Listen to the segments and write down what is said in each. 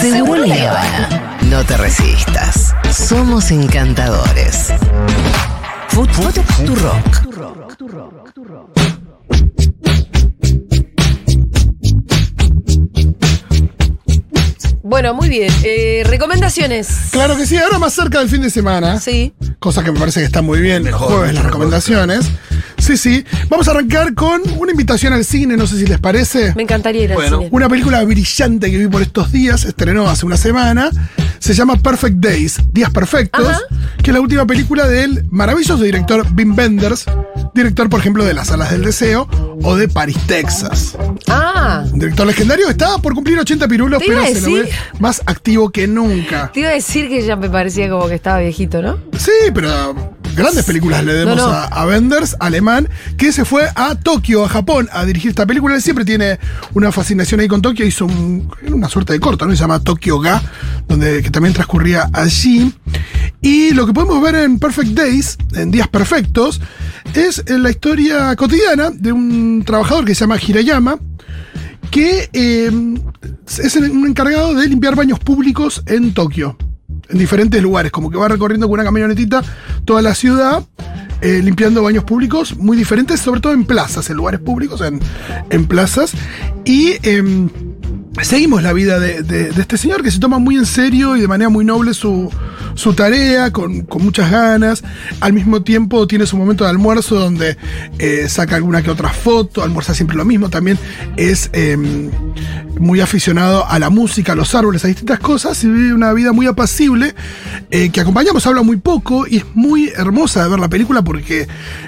Seguro la Habana. No te resistas. Somos encantadores. Food, food, tu rock. Bueno, muy bien. Eh, recomendaciones. Claro que sí, ahora más cerca del fin de semana. Sí. Cosa que me parece que está muy bien. Los jueves las recomendaciones. Sí, sí. Vamos a arrancar con una invitación al cine, no sé si les parece. Me encantaría ir al Bueno. cine. Una película brillante que vi por estos días, estrenó hace una semana. Se llama Perfect Days, Días Perfectos, Ajá. que es la última película del maravilloso director Wim Wenders, director, por ejemplo, de Las Salas del Deseo o de Paris, Texas. Ah, Un director legendario estaba por cumplir 80 pirulos, pero se lo ve más activo que nunca. te iba a decir que ya me parecía como que estaba viejito, ¿no? Sí, pero grandes películas le demos No, no. A, a Wenders, alemán, que se fue a Tokio, a Japón, a dirigir esta película. Él siempre tiene una fascinación ahí con Tokio. Hizo un- una suerte de corto, ¿no? Se llama Tokyo Ga, donde, que también transcurría allí. Y lo que podemos ver en Perfect Days, en Días Perfectos, es eh, la historia cotidiana de un trabajador que se llama Hirayama, que eh, es un encargado de limpiar baños públicos en Tokio, en diferentes lugares, como que va recorriendo con una camionetita toda la ciudad, eh, limpiando baños públicos muy diferentes, sobre todo en plazas, en lugares públicos, en, en plazas. Y em, seguimos la vida de, de- este señor que se toma muy en serio y de manera muy noble su, su tarea, con, con muchas ganas. Al mismo tiempo tiene su momento de almuerzo donde eh, saca alguna que otra foto, almuerza siempre lo mismo. También es em, muy aficionado a la música, a los árboles, a distintas cosas y vive una vida muy apacible eh, que acompañamos, habla muy poco y es muy hermosa de ver la película porque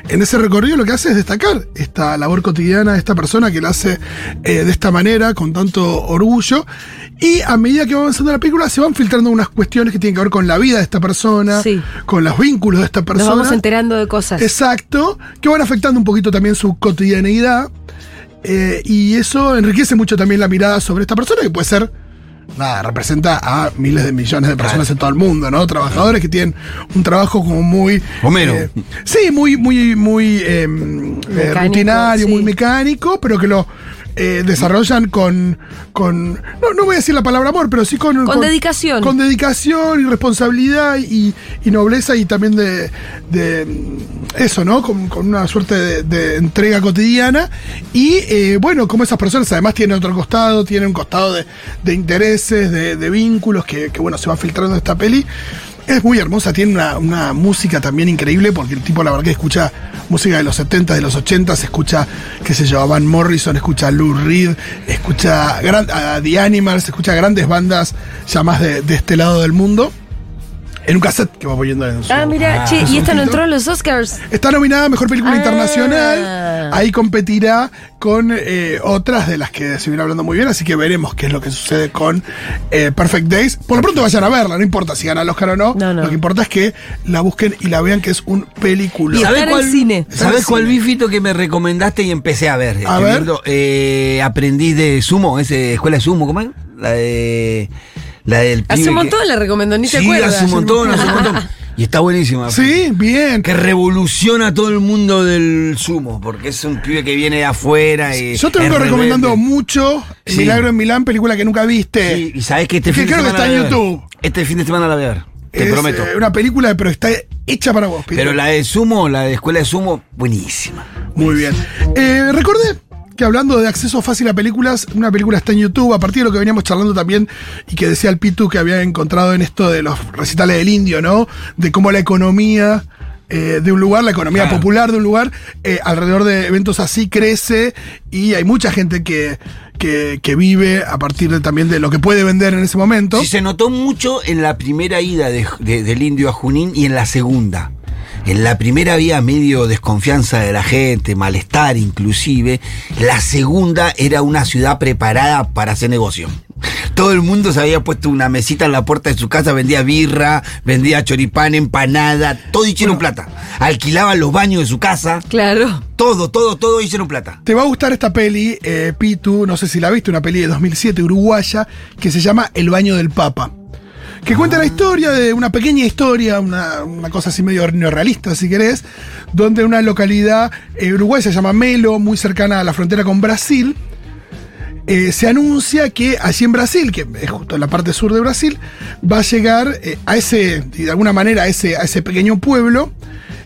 en ese recorrido lo que hace es destacar esta labor cotidiana de esta persona que la hace eh, de esta manera, con tanto orgullo. Y a medida que va avanzando la película se van filtrando unas cuestiones que tienen que ver con la vida de esta persona, Sí. con los vínculos de esta Nos persona. vamos enterando de cosas. Exacto, que van afectando un poquito también su cotidianeidad. Eh, y eso enriquece mucho también la mirada sobre esta persona, que puede ser, nada, representa a miles de millones de personas en todo el mundo, ¿no? Trabajadores que tienen un trabajo como muy. Homero. eh, sí, muy, muy, muy eh, eh, rutinario, sí. muy mecánico, pero que lo. eh, desarrollan con, con no, no voy a decir la palabra amor, pero sí con, Con dedicación. Con dedicación y responsabilidad y, y nobleza y también de, de, eso, ¿no? Con, con una suerte de, entrega cotidiana. Y eh, bueno, como esas personas además tienen otro costado, tienen un costado de, de intereses, de, de vínculos que, bueno, se van filtrando esta peli. Es muy hermosa, tiene una, una música también increíble, porque el tipo la verdad que escucha música de los 70, de los 80, se escucha, qué sé yo, a Van Morrison, escucha a Lou Reed, escucha gran- a The Animals, escucha grandes bandas ya más de, de este lado del mundo. En un cassette que va poniendo en su. Ah, mira, Ah, che, y esta no entró en los Oscars. Está nominada a Mejor Película Ah. Internacional. Ahí competirá con eh, otras de las que se viene hablando muy bien, así que veremos qué es lo que sucede con eh, Perfect Days. Por lo pronto vayan a verla, no importa si gana el Oscar o no. No, no. Lo que importa es que la busquen y la vean, que es un película. Y está en el cine. En ¿Sabes cuál cine. bifito que me recomendaste y empecé a ver? A Estoy ver. viendo, eh, aprendiz de sumo, ese escuela de sumo, ¿cómo es? La de. La del Hace un que- montón le recomendó, ni te Sí, acuerdas. hace un montón, hace un montón. Y está buenísima. Sí, bien. Que revoluciona todo el mundo del sumo, porque es un pibe que viene de afuera y. Yo te es vengo recomendando rebelde. mucho Sí. Milagro en Milán, película que nunca viste. Sí, y sabes que este Que fin de creo que semana. está en la a. YouTube. Este fin de semana la voy a ver. Te Es, prometo. eh, una película, pero está hecha para vos, Pito. Pero la de sumo, la de escuela de sumo, buenísima. Muy bien. Eh, recordé que hablando de acceso fácil a películas, una película está en YouTube, a partir de lo que veníamos charlando también, y que decía el Pitu que había encontrado en esto de los recitales del indio, ¿no? De cómo la economía eh, de un lugar, la economía Claro. popular de un lugar, eh, alrededor de eventos así crece, y hay mucha gente que, que, que vive a partir de, también de lo que puede vender en ese momento. Sí, se notó mucho en la primera ida de- de- del indio a Junín y en la segunda. En la primera había medio desconfianza de la gente, malestar inclusive. La segunda era una ciudad preparada para hacer negocio. Todo el mundo se había puesto una mesita en la puerta de su casa, vendía birra, vendía choripán, empanada, todo hicieron plata. Alquilaban los baños de su casa, Claro. todo, todo, todo hicieron plata. Te va a gustar esta peli, eh, Pitu, no sé si la viste, una peli de 2007 uruguaya, que se llama El baño del Papa. Que cuenta la historia de una pequeña historia, una, una cosa así medio neorrealista, si querés, donde una localidad eh, uruguaya se llama Melo, muy cercana a la frontera con Brasil, eh, se anuncia que allí en Brasil, que es justo en la parte sur de Brasil, va a llegar eh, a ese, de alguna manera, ese, a ese pequeño pueblo,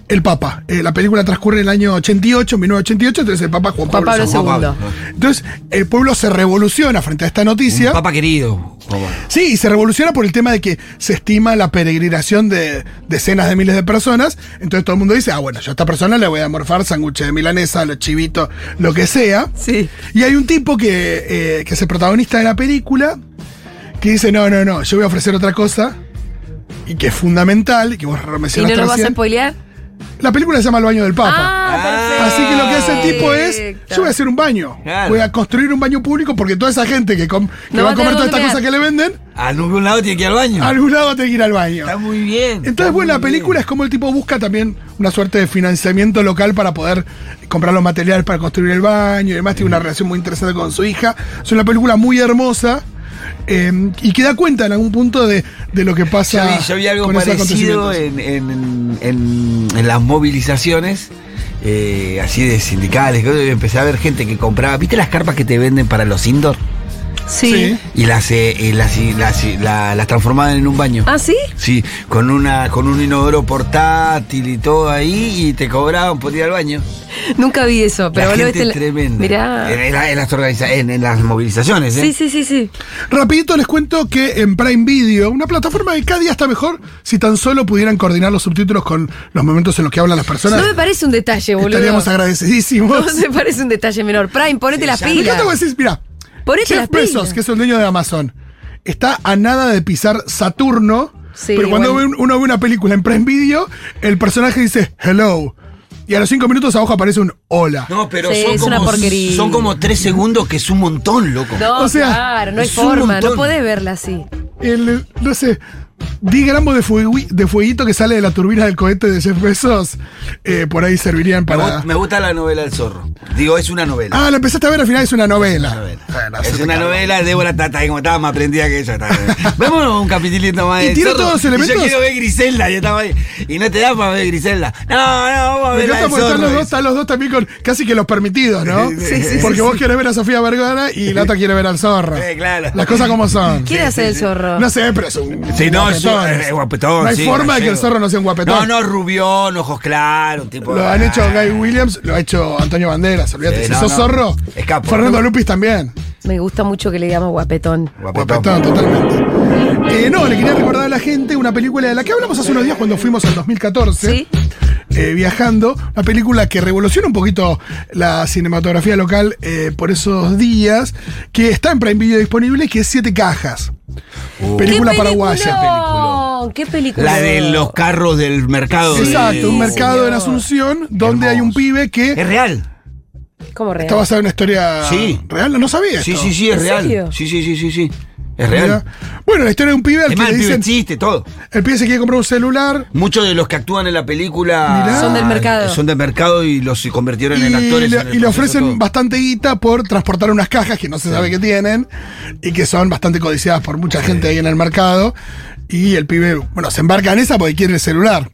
el Papa. Eh, la película transcurre en el año 88, 1988, entonces el Papa Juan Juan Pablo, Pablo II. II. Entonces, el pueblo se revoluciona frente a esta noticia. Un papa querido. Sí, y se revoluciona por el tema de que se estima la peregrinación de decenas de miles de personas. Entonces todo el mundo dice, ah, bueno, yo a esta persona le voy a morfar sándwiches de milanesa, los chivitos, lo que sea. Sí. Y hay un tipo que, eh, que es el protagonista de la película que dice, no, no, no, yo voy a ofrecer otra cosa. Y que es fundamental, y que vos ¿Y no mencionaste nos vas a spoilear? La película se llama El baño del Papa. Ah, perfecto. Así que lo que hace el tipo es, yo voy a hacer un baño. Claro. Voy a construir un baño público porque toda esa gente que, com- que No va a comer tener toda esta dónde cosa que le venden, A algún lado tiene que ir al baño. a algún lado tiene que ir al baño. Está muy bien. Entonces, bueno, la película bien. es como el tipo busca también una suerte de financiamiento local para poder comprar los materiales para construir el baño y además tiene una relación muy interesante con su hija. Es una película muy hermosa eh, y que da cuenta en algún punto de, de lo que Yo pasa. vi, yo vi algo con parecido en, en- en- en las movilizaciones, eh, así de sindicales. que Empecé a ver gente que compraba. ¿Viste las carpas que te venden para los indoor? Sí. Y las, eh, y las, y las, y la- las transformaban en un baño. ¿Ah, sí? Sí, con una con un inodoro portátil y todo ahí y te cobraban por ir al baño. Nunca vi eso, pero la vos lo gente viste. es tremenda. Mirá. En, en la- en las organiza- en- en las movilizaciones, ¿eh? Sí, sí, sí, sí. Rapidito les cuento que en Prime Video, una plataforma que cada día está mejor, si tan solo pudieran coordinar los subtítulos con los momentos en los que hablan las personas, No me parece un detalle, boludo. estaríamos agradecidísimos. No me parece un detalle menor. Prime, ponete las Me pilas. encanta cuando decís, mira, Jeff pilas. Bezos, que es el dueño de Amazon, está a nada de pisar Saturno, Sí, pero cuando bueno. ve un- uno ve una película en Prime Video, el personaje dice hello. Y a los cinco minutos abajo aparece un hola. No, pero Sí, son, es como, una porquería. son como tres segundos que es un montón, loco. No, O sea, claro, no hay forma, no podés verla así. El, no sé, 10 gramos de, fuegui- de fueguito que sale de la turbina del cohete de Jeff Bezos, eh, por ahí servirían Me, para... me gusta la novela El Zorro. Digo, es una novela. Ah, la empezaste a ver al final, es una novela. novela. Bueno, es una novela, Débora ahí como estaba más aprendida que ella. está- Vemos un capitulito más Y tiene Zorro, todos los y elementos. yo quiero ver Griselda, y estaba ahí. Y no te da para ver Griselda. No, no, vamos a Me ver encanta del porque están los dos, están los dos también con casi que los permitidos, ¿no? Sí, sí, Porque vos querés ver a Sofía Vergara y la otra quiere ver al zorro. Sí, claro. Las cosas como son. ¿Quién hace el zorro? No sé, pero es un. Sí, no, guapetón. es guapetón. No hay sí, forma de que el zorro no sea un guapetón. No, no, rubión, ojos claros, un tipo. Lo han hecho Guy Williams, lo ha hecho Antonio Banderas, olvídate. Sí, si no, sos no. zorro. Fernando Lupis también. Me gusta mucho que le digamos guapetón. Guapetón, totalmente. Eh, no, le quería recordar a la gente una película de la que hablamos hace unos días cuando fuimos al 2014. ¿Sí? Eh, viajando. Una película que revoluciona un poquito la cinematografía local eh, por esos días, que está en Prime Video disponible, que es Siete Cajas. película ¿Qué paraguaya. peliculón? ¿Qué película? La de los carros del mercado. de- Exacto, un mercado en. Asunción donde hay un pibe Es que real. ¿Cómo real? está basado en una historia Sí. real. No sabía Sí, esto. sí, sí, es ¿En real. serio? Sí, sí, sí, sí, sí. Es Mira. real. Bueno, la historia de un pibe al Es que más, le el pibe existe, todo. El pibe se quiere comprar un celular. Muchos de los que actúan en la película Mirá. Son del mercado. Son del mercado y los convirtieron Y, en actores. le, en el y le ofrecen todo. bastante guita por transportar unas cajas que no se sabe que tienen y que son bastante codiciadas por mucha gente ahí en el mercado. Y el pibe, bueno, se embarca en esa porque quiere el celular.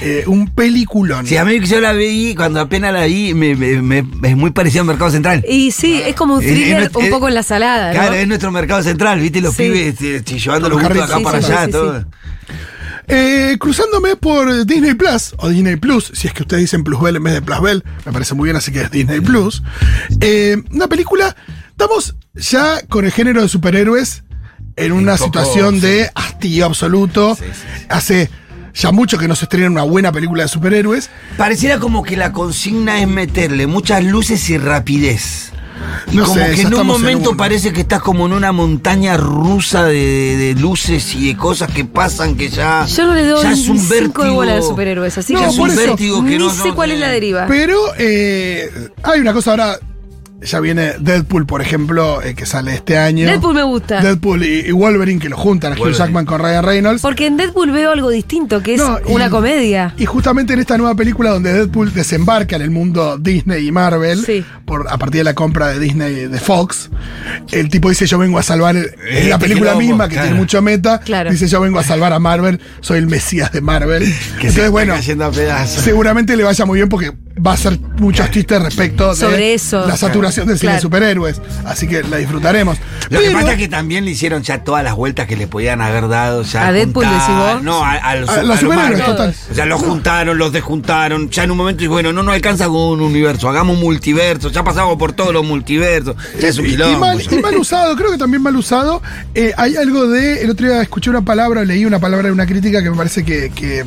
Eh, un peliculón. Sí, a mí yo la vi, cuando apenas la vi, me, me- me- es muy parecido al Mercado Central. Y sí, es como un Es- es thriller un poco en la salada, ¿no? Claro, es nuestro Mercado Central, ¿viste? Los Sí. pibes eh, eh, llevando los gustos de acá para Sí, allá, sí, todo. sí. Eh, cruzándome por Disney Plus o Disney Plus, si es que ustedes dicen Plusbel en vez de Plusbel, me parece muy bien, así que es Disney Plus. Eh, una película, estamos ya con el género de superhéroes en una poco, situación sí. de hastío absoluto. Sí, sí, sí. Hace ya mucho que no se estrena una buena película de superhéroes. Pareciera como que la consigna es meterle muchas luces y rapidez. Y No como sé, que en un en momento parece que estás como en una montaña rusa de, de- de luces y de cosas que pasan que ya. Yo no le doy ya es un cinco de vértigo. bola de superhéroes, así No, que ya es un eso, vértigo que ni no. sé cuál es la deriva. Pero eh, hay una cosa ahora, ya viene Deadpool, por ejemplo, eh, que sale este año. Deadpool me gusta. Deadpool y, y Wolverine, que lo juntan a Hugh Wolverine. Jackman con Ryan Reynolds. Porque en Deadpool veo algo distinto, que es No, y- una comedia. Y justamente en esta nueva película donde Deadpool desembarca en el mundo Disney y Marvel, Sí. por, a partir de la compra de Disney de Fox, el tipo dice yo vengo a salvar, en Este la película quilombo, misma que claro. tiene mucho meta, Claro. dice yo vengo a salvar a Marvel, soy el mesías de Marvel. Que se Entonces está bueno, cayendo a pedazos. seguramente le vaya muy bien porque va a ser muchos chistes respecto de Sobre eso. la saturación del cine de Claro. superhéroes. Así que la disfrutaremos. Lo que Pero- pasa es que también le hicieron ya todas las vueltas que le podían haber dado. Ya ¿A Deadpool juntar- decís vos? No, a, a los, A los a los superhéroes, total. O sea, los juntaron, los desjuntaron. Ya en un momento, y bueno, no nos alcanza con un universo. Hagamos multiverso. Ya pasamos por todos los multiversos. Ya es un Y- y, quilombo. mal, y mal usado, creo que también mal usado. Eh, hay algo de. El otro día escuché una palabra, leí una palabra de una crítica que me parece que, que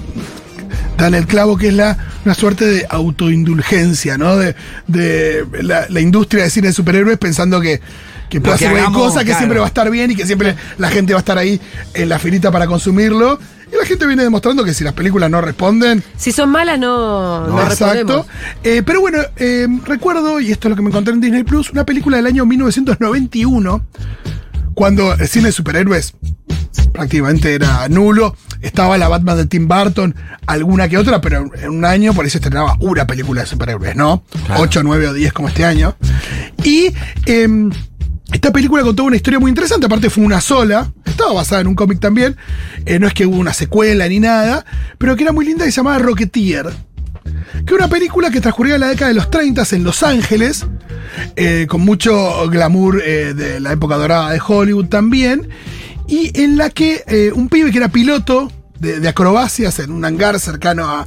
dan el clavo, que es la una suerte de autoindulgencia, ¿no? De, de la, la industria de cine de superhéroes pensando que. Que puede hacer cualquier cosa, que siempre va a estar bien y que siempre la gente va a estar ahí en la filita para consumirlo. Y la gente viene demostrando que si las películas no responden, Si son malas, no. Exacto. Eh, pero bueno, eh, recuerdo, y esto es lo que me encontré en Disney Plus, una película del año 1991, cuando el cine de superhéroes prácticamente era nulo. Estaba la Batman de Tim Burton, alguna que otra, pero en un año por ahí se estrenaba una película de superhéroes, ¿no? Claro. 8, 9 o 10 como este año. Y em, esta película contó una historia muy interesante, aparte fue una sola, estaba basada en un cómic también, eh, no es que hubo una secuela ni nada, pero que era muy linda y se llamaba Rocketeer que una película que transcurría en la década de los 30 en Los Ángeles, eh, con mucho glamour eh, de la época dorada de Hollywood también, y en la que eh, un pibe que era piloto de, acrobacias en un hangar cercano a,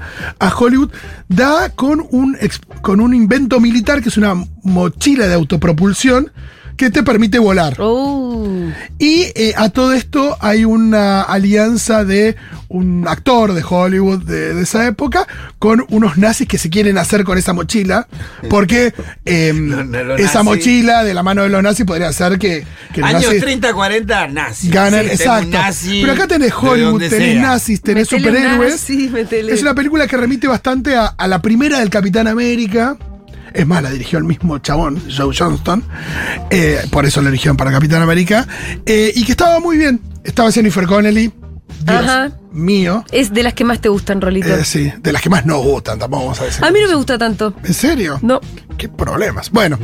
Hollywood, da con un, con un invento militar que es una mochila de autopropulsión que te permite volar. Uh, Y eh, a todo esto hay una alianza de un actor de Hollywood de, de esa época con unos nazis que se quieren hacer con esa mochila. Porque eh, los esa nazis. mochila de la mano de los nazis podría hacer que, Años nazis 30, 40, nazi. ganen. Sí, exacto. nazi Pero acá tenés Hollywood, tenés sea. nazis, tenés Metele superhéroes. nazi. Es una película que remite bastante a, a la primera del Capitán América. Es más, la dirigió el mismo chabón, Joe Johnston. Eh, por eso la eligieron para Capitán América. Eh, y que estaba muy bien. Estaba Jennifer Connelly. Dios Ajá. mío. es de las que más te gustan, Rolito. Eh, sí, de las que más nos gustan, tampoco vamos a decir. A mí no me gusta tanto. ¿En serio? No. Qué problemas. Bueno,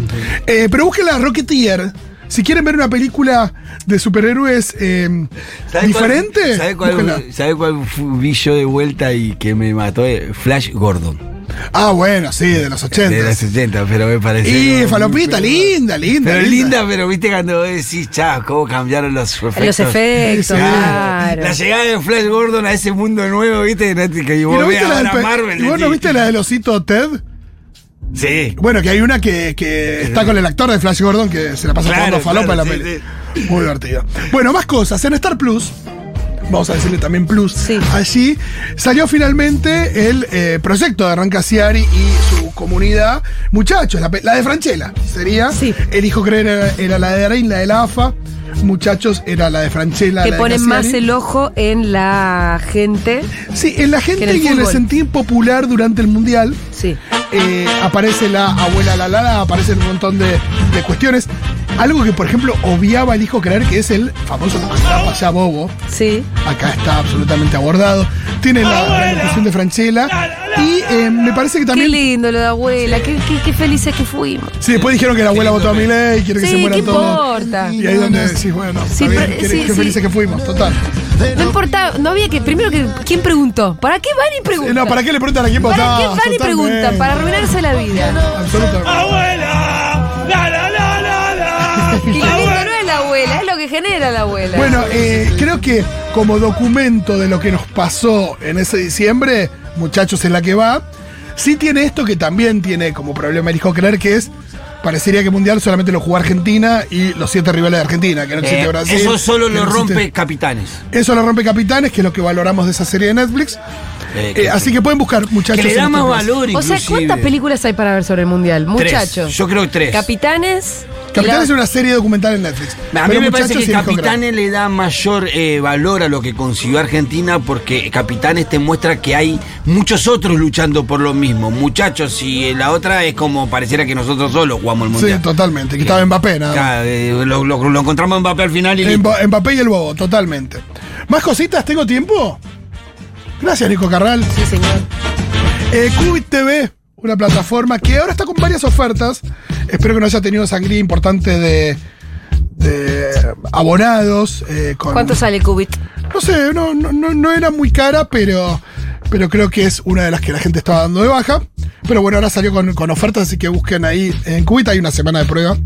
eh, pero busquen la Rocketeer. Si quieren ver una película de superhéroes eh, ¿Sabe diferente, Cuál, ¿Sabe cuál, sabe cuál vi yo de vuelta y que me mató? Flash Gordon. Ah, bueno, sí, de los 80. De los 80, pero me parece. Y falopita, linda, linda. Pero linda, pero viste cuando vos decís, chao, cómo cambiaron los efectos. Los efectos, Sí, claro. La llegada de Flash Gordon a ese mundo nuevo, viste, que ¿Y, vos no viste la del Marvel. ¿Y vos no viste la del osito Ted? Sí. Bueno, que hay una que, que está con el actor de Flash Gordon que se la pasa Claro, jugando falopa claro, en la sí, peli. Muy divertido. Bueno, más cosas. En Star Plus, vamos a decirle también Plus, Sí. allí salió finalmente el eh, proyecto de Rancasiari y su comunidad. Muchachos, la, de Franchella sería. Sí. El hijo creer era, era la de Arain, la de la AFA. Muchachos era la de Franchella. Que ponen más el ojo en la gente. Sí, en la gente que en el y en el sentir popular durante el mundial. Sí. eh, aparece la abuela la Lala, aparecen un montón de, de cuestiones. Algo que, por ejemplo, obviaba el hijo creer que es el famoso allá bobo. Sí. Acá está absolutamente abordado. Tiene la, la locución de Franchella. Y eh, me parece que Qué también. lindo lo de abuela. Qué, qué, qué felices que fuimos. Sí, después dijeron que la abuela votó a mi ley, quiere que Sí, se mueran ¿qué todos. importa? Y ahí donde decís, bueno, Sí, está bien, pero- qué, sí, qué sí. felices que fuimos, total. No importa, no había que. Primero que. ¿Quién preguntó? ¿Para qué van y Eh, preguntan? No, ¿para qué le preguntan a quién ¿Para votás? qué van y preguntan? Para arruinarse la vida. Absolutamente. Abuela, es lo que genera la abuela. Bueno, eh, creo que como documento de lo que nos pasó en ese diciembre, muchachos, en la que va, sí tiene esto que también tiene como problema el hijo creer que es. Parecería que Mundial solamente lo jugó Argentina y los siete rivales de Argentina, que no existe Eh, Brasil. eso solo lo no existe- rompe Capitanes. Eso lo rompe Capitanes, que es lo que valoramos de esa serie de Netflix. Eh, Eh, así que pueden buscar, muchachos. que le da más valor o sea. ¿cuántas películas hay para ver sobre el mundial? Tres. Muchachos. Yo creo que tres. Capitanes. Y Capitanes es una serie documental en Netflix. A mí Pero me parece que sí. Capitanes le da mayor eh, valor a lo que consiguió Argentina porque Capitanes te muestra que hay muchos otros luchando por lo mismo. Muchachos, y la otra es como pareciera que nosotros solos jugamos el Sí, mundial. totalmente. Que estaba Mbappé, nada. Claro, eh, lo, lo- lo encontramos en Mbappé al final y Mbappé y el Bobo, totalmente. ¿Más cositas? ¿Tengo tiempo? Gracias, Nico Carral. Sí, señor. Eh, Qubit TV, una plataforma que ahora está con varias ofertas. Espero que no haya tenido sangría importante de, de abonados. eh, con- ¿Cuánto sale Cubit? No sé, no, no, no, no era muy cara, pero, pero creo que es una de las que la gente estaba dando de baja. Pero bueno, ahora salió con, con ofertas, así que busquen ahí en Cubita, hay una semana de prueba.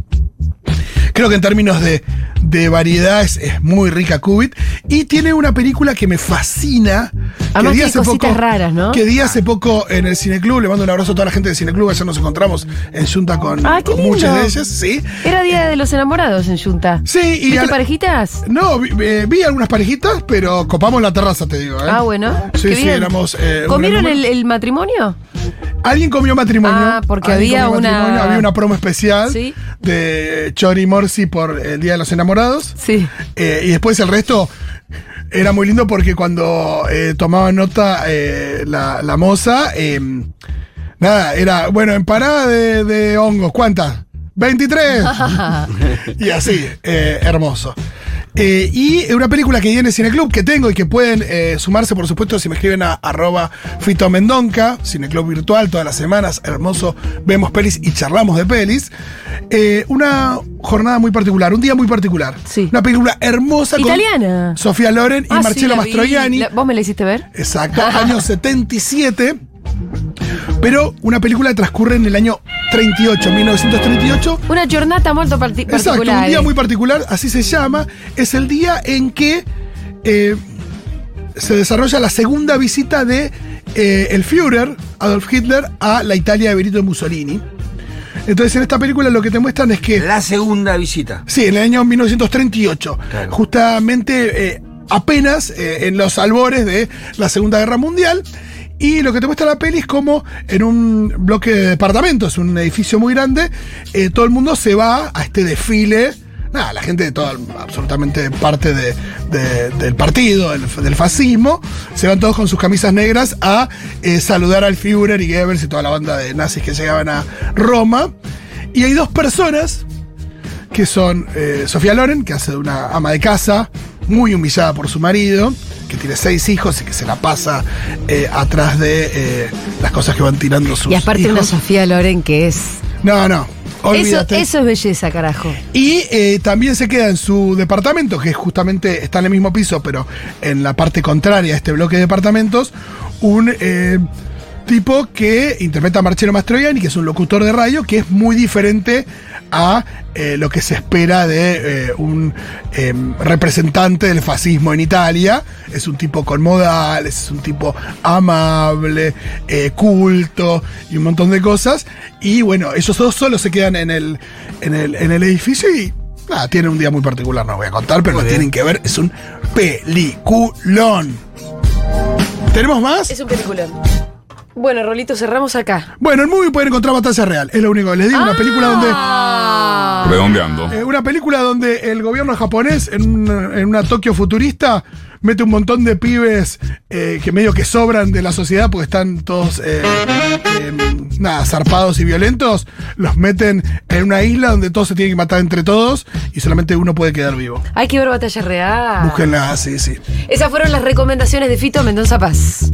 Creo que en términos de, de variedad es, es muy rica Cubit. Y tiene una película que me fascina. Además di tiene cositas raras, ¿no? Que di hace poco en el Cineclub. Le mando un abrazo a toda la gente del Cineclub. Ayer nos encontramos en Junta con, Ah, con muchas de ellas. Sí. Era Día de los Enamorados en Junta. Sí, y ¿Viste parejitas? No, vi, eh, vi algunas parejitas, pero copamos la terraza, te digo. ¿eh? Ah, bueno. Sí, sí, bien. éramos. eh, ¿Comieron el matrimonio? Alguien comió matrimonio. Ah, porque había una- Había una promo especial Sí. de Chori Morsi por el Día de los Enamorados. Sí. Eh, y después el resto era muy lindo porque cuando eh, tomaba nota eh, la, la moza, eh, nada, era, bueno, en parada de, de hongos, ¿cuántas? 23. y así, eh, hermoso. Eh, y una película que viene en Cineclub que tengo y que pueden eh, sumarse, por supuesto, si me escriben a arroba Fito Mendonca, Cineclub virtual todas las semanas, hermoso, vemos pelis y charlamos de pelis. Eh, una jornada muy particular, un día muy particular. Sí. Una película hermosa con Italiana. Sofía Loren y Ah, sí, Marcello vi. Mastroianni. La- ¿Vos me la hiciste ver? Exacto, año 77. Pero una película que transcurre en el año 38, 1938. Una giornata molto parti- Exacto, un día muy particular, así se llama. Es el día en que eh, se desarrolla la segunda visita de eh, el Führer, Adolf Hitler, a la Italia de Benito Mussolini. Entonces en esta película lo que te muestran es que... La segunda visita. Sí, en el año 1938. Claro. Justamente eh, apenas eh, en los albores de la Segunda Guerra Mundial. Y lo que te muestra la peli es como en un bloque de departamentos, un edificio muy grande, eh, todo el mundo se va a este desfile. Nada, la gente de toda, absolutamente parte de- de- del partido, del, del fascismo, se van todos con sus camisas negras a eh, saludar al Führer y Goebbels y toda la banda de nazis que llegaban a Roma. Y hay dos personas que son eh, Sofía Loren, que hace de una ama de casa, muy humillada por su marido, que tiene seis hijos y que se la pasa eh, atrás de eh, las cosas que van tirando sus Y aparte una. Sofía Loren que es... No, no, Eso, olvídate. eso es belleza, carajo. Y eh, también se queda en su departamento, que justamente está en el mismo piso, pero en la parte contraria a este bloque de departamentos, un tipo que interpreta a Marcello Mastroianni, que es un locutor de radio, que es muy diferente a eh, lo que se espera de eh, un eh, representante del fascismo en Italia. Es un tipo con modales, es un tipo amable, eh, culto y un montón de cosas. Y bueno, ellos dos solo se quedan en el, en el, en el edificio y nada, tienen un día muy particular, no voy a contar, pero lo tienen que ver. Es un peliculón. ¿Tenemos más? Es un peliculón. Bueno, Rolito, cerramos acá. Bueno, en Movie pueden encontrar Batalla Real. Es lo único que les digo. Una película donde. Ah. Redondeando. Eh, una película donde el gobierno japonés, en una, en una Tokio futurista, mete un montón de pibes eh, que medio que sobran de la sociedad porque están todos, eh, eh, nada, zarpados y violentos. Los meten en una isla donde todos se tienen que matar entre todos y solamente uno puede quedar vivo. Hay que ver Batalla Real. Búsquenla, sí, sí. Esas fueron las recomendaciones de Fito Mendoza Paz.